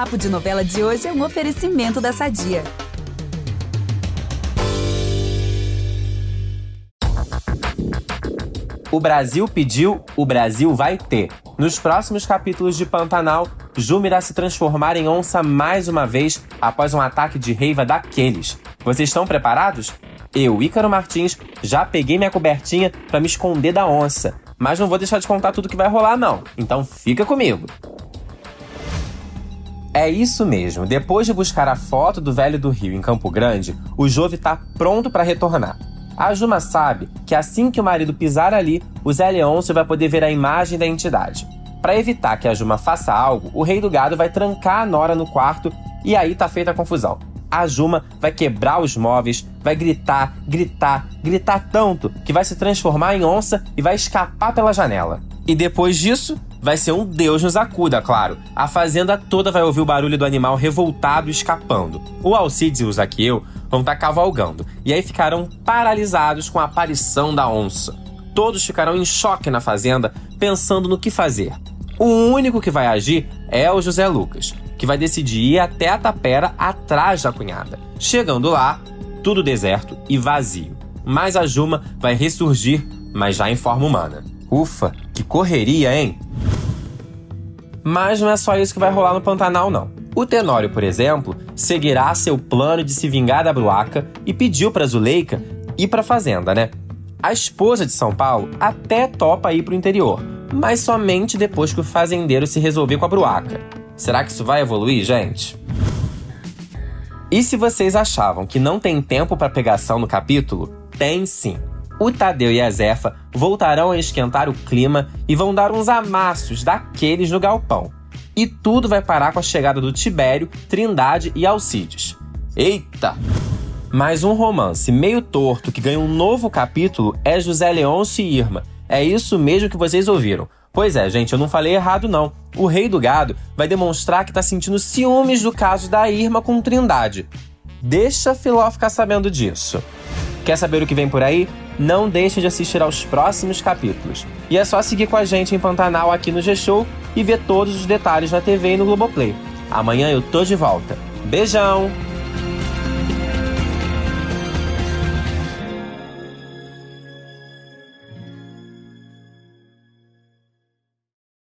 Papo de Novela de hoje é um oferecimento da Sadia. O Brasil pediu, o Brasil vai ter. Nos próximos capítulos de Pantanal, Juma irá se transformar em onça mais uma vez após um ataque de reiva daqueles. Vocês estão preparados? Eu, Ícaro Martins, já peguei minha cobertinha para me esconder da onça, mas não vou deixar de contar tudo que vai rolar não. Então fica comigo. É isso mesmo. Depois de buscar a foto do velho do Rio em Campo Grande, o Jove está pronto para retornar. A Juma sabe que assim que o marido pisar ali, o Zé Leôncio vai poder ver a imagem da entidade. Para evitar que a Juma faça algo, o rei do gado vai trancar a Nora no quarto e aí tá feita a confusão. A Juma vai quebrar os móveis, vai gritar, gritar, gritar tanto que vai se transformar em onça e vai escapar pela janela. E depois disso, vai ser um Deus nos acuda, claro. A fazenda toda vai ouvir o barulho do animal revoltado escapando. O Alcides e o Zaqueu vão estar tá cavalgando, e aí ficarão paralisados com a aparição da onça. Todos ficarão em choque na fazenda, pensando no que fazer. O único que vai agir é o José Lucas, que vai decidir ir até a tapera atrás da cunhada. Chegando lá, tudo deserto e vazio. Mas a Juma vai ressurgir, mas já em forma humana. Ufa, que correria, hein? Mas não é só isso que vai rolar no Pantanal, não. O Tenório, por exemplo, seguirá seu plano de se vingar da Bruaca e pediu para Zuleika ir para a fazenda, né? A esposa de São Paulo até topa ir para o interior, mas somente depois que o fazendeiro se resolver com a Bruaca. Será que isso vai evoluir, gente? E se vocês achavam que não tem tempo para pegação no capítulo, tem sim o Tadeu e a Zefa voltarão a esquentar o clima e vão dar uns amassos daqueles no galpão. E tudo vai parar com a chegada do Tibério, Trindade e Alcides. Eita! Mais um romance meio torto que ganha um novo capítulo é José Leôncio e Irma. É isso mesmo que vocês ouviram. Pois é, gente, eu não falei errado não. O rei do gado vai demonstrar que tá sentindo ciúmes do caso da Irma com Trindade. Deixa Filó ficar sabendo disso. Quer saber o que vem por aí? Não deixe de assistir aos próximos capítulos. E é só seguir com a gente em Pantanal aqui no G-Show e ver todos os detalhes na TV e no Globoplay. Amanhã eu tô de volta. Beijão!